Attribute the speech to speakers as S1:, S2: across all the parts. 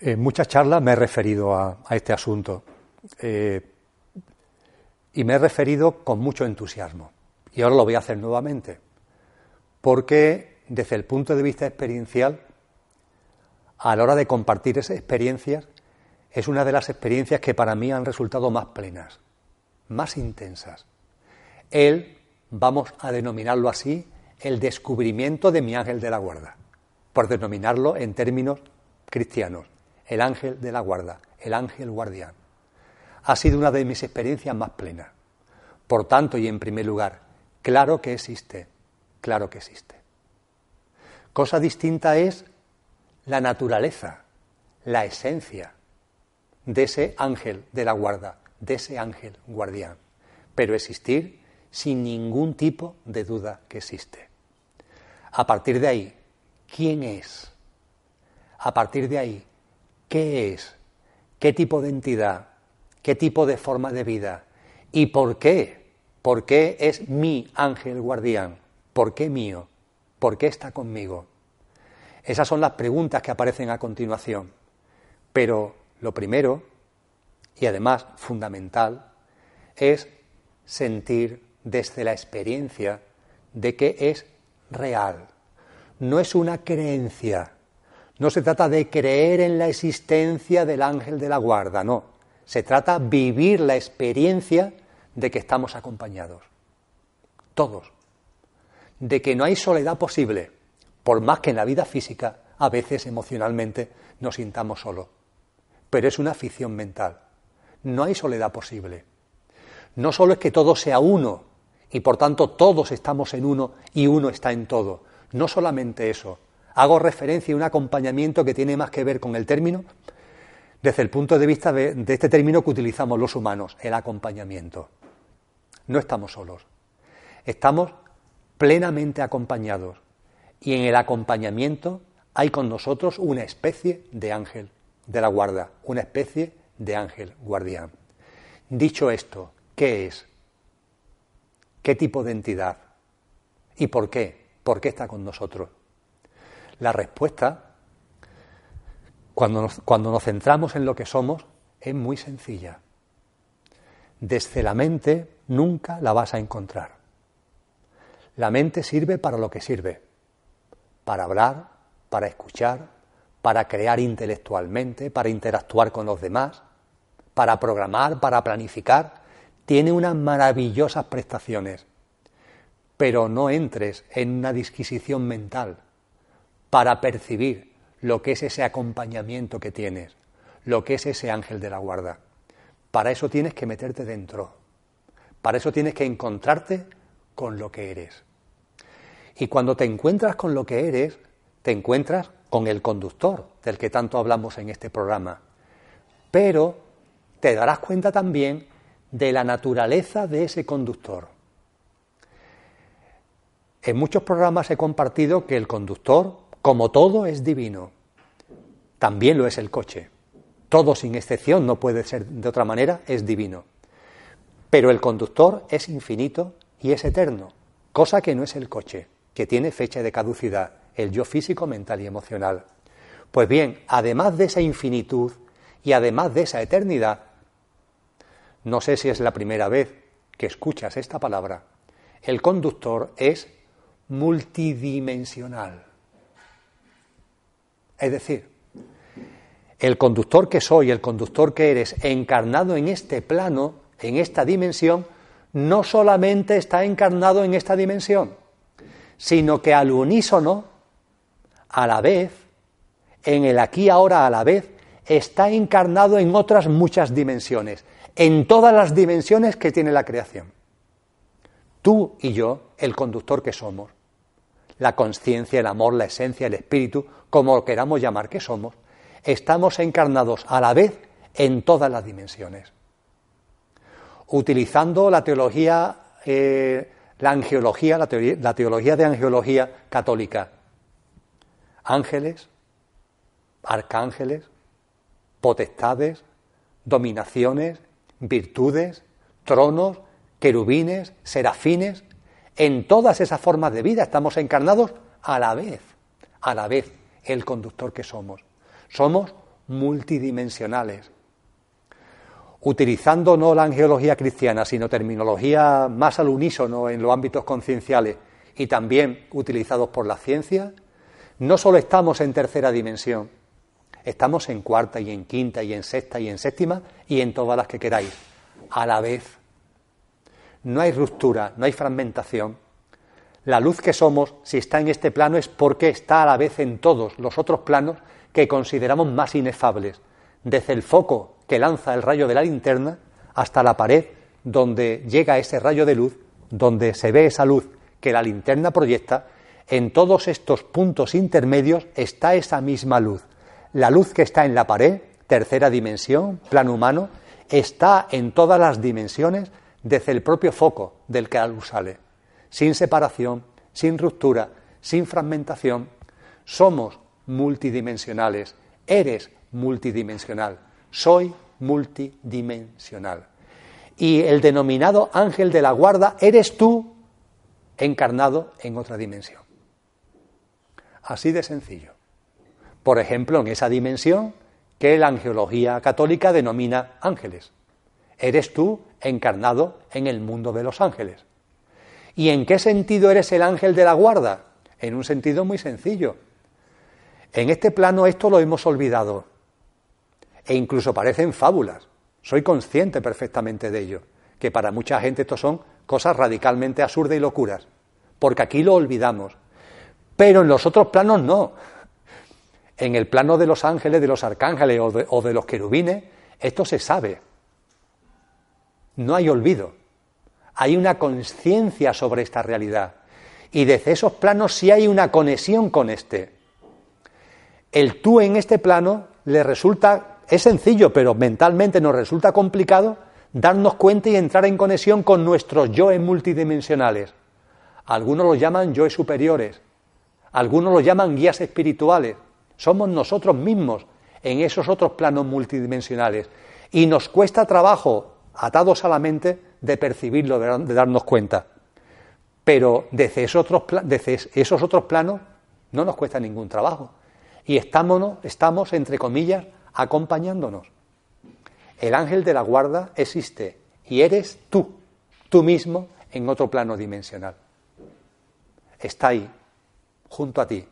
S1: En muchas charlas me he referido a, este asunto eh, y me he referido con mucho entusiasmo. Y ahora lo voy a hacer nuevamente, porque desde el punto de vista experiencial, a la hora de compartir esas experiencias, es una de las experiencias que para mí han resultado más plenas, más intensas. Él, vamos a denominarlo así, el descubrimiento de mi ángel de la guarda, por denominarlo en términos cristianos el ángel de la guarda, el ángel guardián. Ha sido una de mis experiencias más plenas. Por tanto, y en primer lugar, claro que existe, claro que existe. Cosa distinta es la naturaleza, la esencia de ese ángel de la guarda, de ese ángel guardián. Pero existir sin ningún tipo de duda que existe. A partir de ahí, ¿quién es? A partir de ahí, ¿Qué es? ¿Qué tipo de entidad? ¿Qué tipo de forma de vida? ¿Y por qué? ¿Por qué es mi ángel guardián? ¿Por qué mío? ¿Por qué está conmigo? Esas son las preguntas que aparecen a continuación. Pero lo primero, y además fundamental, es sentir desde la experiencia de que es real. No es una creencia, no se trata de creer en la existencia del ángel de la guarda, no. Se trata de vivir la experiencia de que estamos acompañados. Todos. De que no hay soledad posible, por más que en la vida física a veces emocionalmente nos sintamos solos. Pero es una ficción mental. No hay soledad posible. No solo es que todo sea uno y por tanto todos estamos en uno y uno está en todo. No solamente eso, hago referencia a un acompañamiento que tiene más que ver con el término desde el punto de vista de, este término que utilizamos los humanos, el acompañamiento. No estamos solos, estamos plenamente acompañados y en el acompañamiento hay con nosotros una especie de ángel de la guarda, una especie de ángel guardián. Dicho esto, ¿qué es? ¿Qué tipo de entidad? ¿Y por qué? ¿Por qué está con nosotros? La respuesta, cuando nos, cuando nos centramos en lo que somos, es muy sencilla. Desde la mente nunca la vas a encontrar. La mente sirve para lo que sirve, para hablar, para escuchar, para crear intelectualmente, para interactuar con los demás, para programar, para planificar. Tiene unas maravillosas prestaciones, pero no entres en una disquisición mental para percibir lo que es ese acompañamiento que tienes, lo que es ese ángel de la guarda. Para eso tienes que meterte dentro, para eso tienes que encontrarte con lo que eres. Y cuando te encuentras con lo que eres, te encuentras con el conductor del que tanto hablamos en este programa. Pero te darás cuenta también de la naturaleza de ese conductor. En muchos programas he compartido que el conductor como todo es divino, también lo es el coche. Todo sin excepción, no puede ser de otra manera, es divino. Pero el conductor es infinito y es eterno, cosa que no es el coche, que tiene fecha de caducidad, el yo físico, mental y emocional. Pues bien, además de esa infinitud y además de esa eternidad, no sé si es la primera vez que escuchas esta palabra, el conductor es multidimensional. Es decir, el conductor que soy, el conductor que eres, encarnado en este plano, en esta dimensión, no solamente está encarnado en esta dimensión, sino que al unísono, a la vez, en el aquí ahora a la vez, está encarnado en otras muchas dimensiones, en todas las dimensiones que tiene la creación. Tú y yo, el conductor que somos, la conciencia, el amor, la esencia, el espíritu, como queramos llamar que somos, estamos encarnados a la vez en todas las dimensiones. Utilizando la teología, eh, la angeología, la, la teología de angeología católica, ángeles, arcángeles, potestades, dominaciones, virtudes, tronos, querubines, serafines, en todas esas formas de vida estamos encarnados a la vez, a la vez, el conductor que somos. Somos multidimensionales. Utilizando no la angeología cristiana, sino terminología más al unísono en los ámbitos concienciales y también utilizados por la ciencia, no solo estamos en tercera dimensión, estamos en cuarta y en quinta y en sexta y en séptima y en todas las que queráis, a la vez. No hay ruptura, no hay fragmentación. La luz que somos, si está en este plano, es porque está a la vez en todos los otros planos que consideramos más inefables, desde el foco que lanza el rayo de la linterna hasta la pared donde llega ese rayo de luz, donde se ve esa luz que la linterna proyecta, en todos estos puntos intermedios está esa misma luz. La luz que está en la pared, tercera dimensión, plano humano, está en todas las dimensiones desde el propio foco del que la sale, sin separación, sin ruptura, sin fragmentación. Somos multidimensionales, eres multidimensional, soy multidimensional. Y el denominado ángel de la guarda eres tú encarnado en otra dimensión. Así de sencillo. Por ejemplo, en esa dimensión que la angeología católica denomina ángeles. Eres tú encarnado en el mundo de los ángeles. ¿Y en qué sentido eres el ángel de la guarda? En un sentido muy sencillo. En este plano esto lo hemos olvidado. E incluso parecen fábulas. Soy consciente perfectamente de ello. Que para mucha gente esto son cosas radicalmente absurdas y locuras. Porque aquí lo olvidamos. Pero en los otros planos no. En el plano de los ángeles, de los arcángeles o de, los querubines, esto se sabe. No hay olvido. Hay una conciencia sobre esta realidad. Y desde esos planos sí hay una conexión con este. El tú en este plano le resulta, es sencillo, pero mentalmente nos resulta complicado darnos cuenta y entrar en conexión con nuestros yoes multidimensionales. Algunos los llaman yoes superiores, algunos los llaman guías espirituales. Somos nosotros mismos en esos otros planos multidimensionales. Y nos cuesta trabajo atados a la mente de percibirlo, de, darnos cuenta. Pero desde esos, otros, esos otros planos no nos cuesta ningún trabajo. Y estamos, entre comillas, acompañándonos. El ángel de la guarda existe y eres tú, tú mismo, en otro plano dimensional. Está ahí, junto a ti.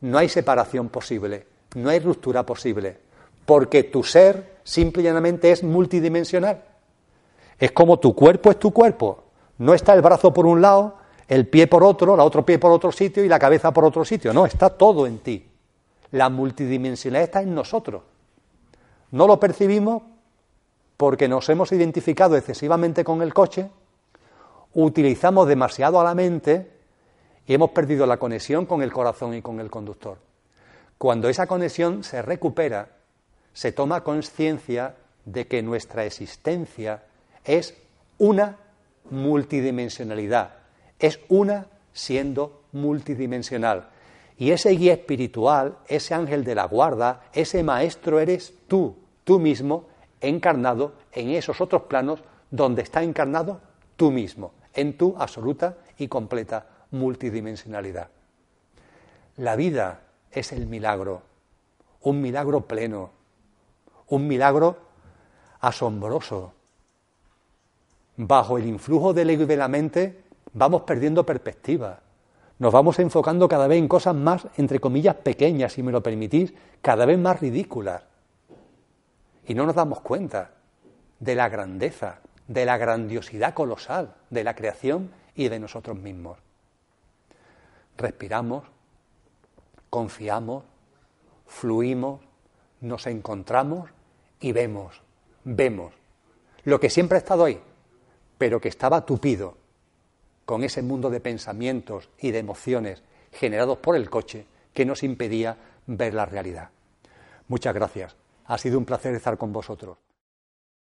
S1: No hay separación posible, no hay ruptura posible, porque tu ser simple y llanamente es multidimensional. Es como tu cuerpo es tu cuerpo. No está el brazo por un lado, el pie por otro, la otro pie por otro sitio y la cabeza por otro sitio. No, está todo en ti. La multidimensionalidad está en nosotros. No lo percibimos porque nos hemos identificado excesivamente con el coche, utilizamos demasiado a la mente y hemos perdido la conexión con el corazón y con el conductor. Cuando esa conexión se recupera, se toma conciencia de que nuestra existencia es una multidimensionalidad, es una siendo multidimensional. Y ese guía espiritual, ese ángel de la guarda, ese maestro eres tú, tú mismo, encarnado en esos otros planos donde está encarnado tú mismo, en tu absoluta y completa multidimensionalidad. La vida es el milagro, un milagro pleno, un milagro asombroso, bajo el influjo del ego y de la mente, vamos perdiendo perspectiva. Nos vamos enfocando cada vez en cosas más, entre comillas, pequeñas, si me lo permitís, cada vez más ridículas. Y no nos damos cuenta de la grandeza, de la grandiosidad colosal de la creación y de nosotros mismos. Respiramos, confiamos, fluimos, nos encontramos y vemos, vemos lo que siempre ha estado ahí, pero que estaba tupido con ese mundo de pensamientos y de emociones generados por el coche que nos impedía ver la realidad. Muchas gracias. Ha sido un placer estar con vosotros.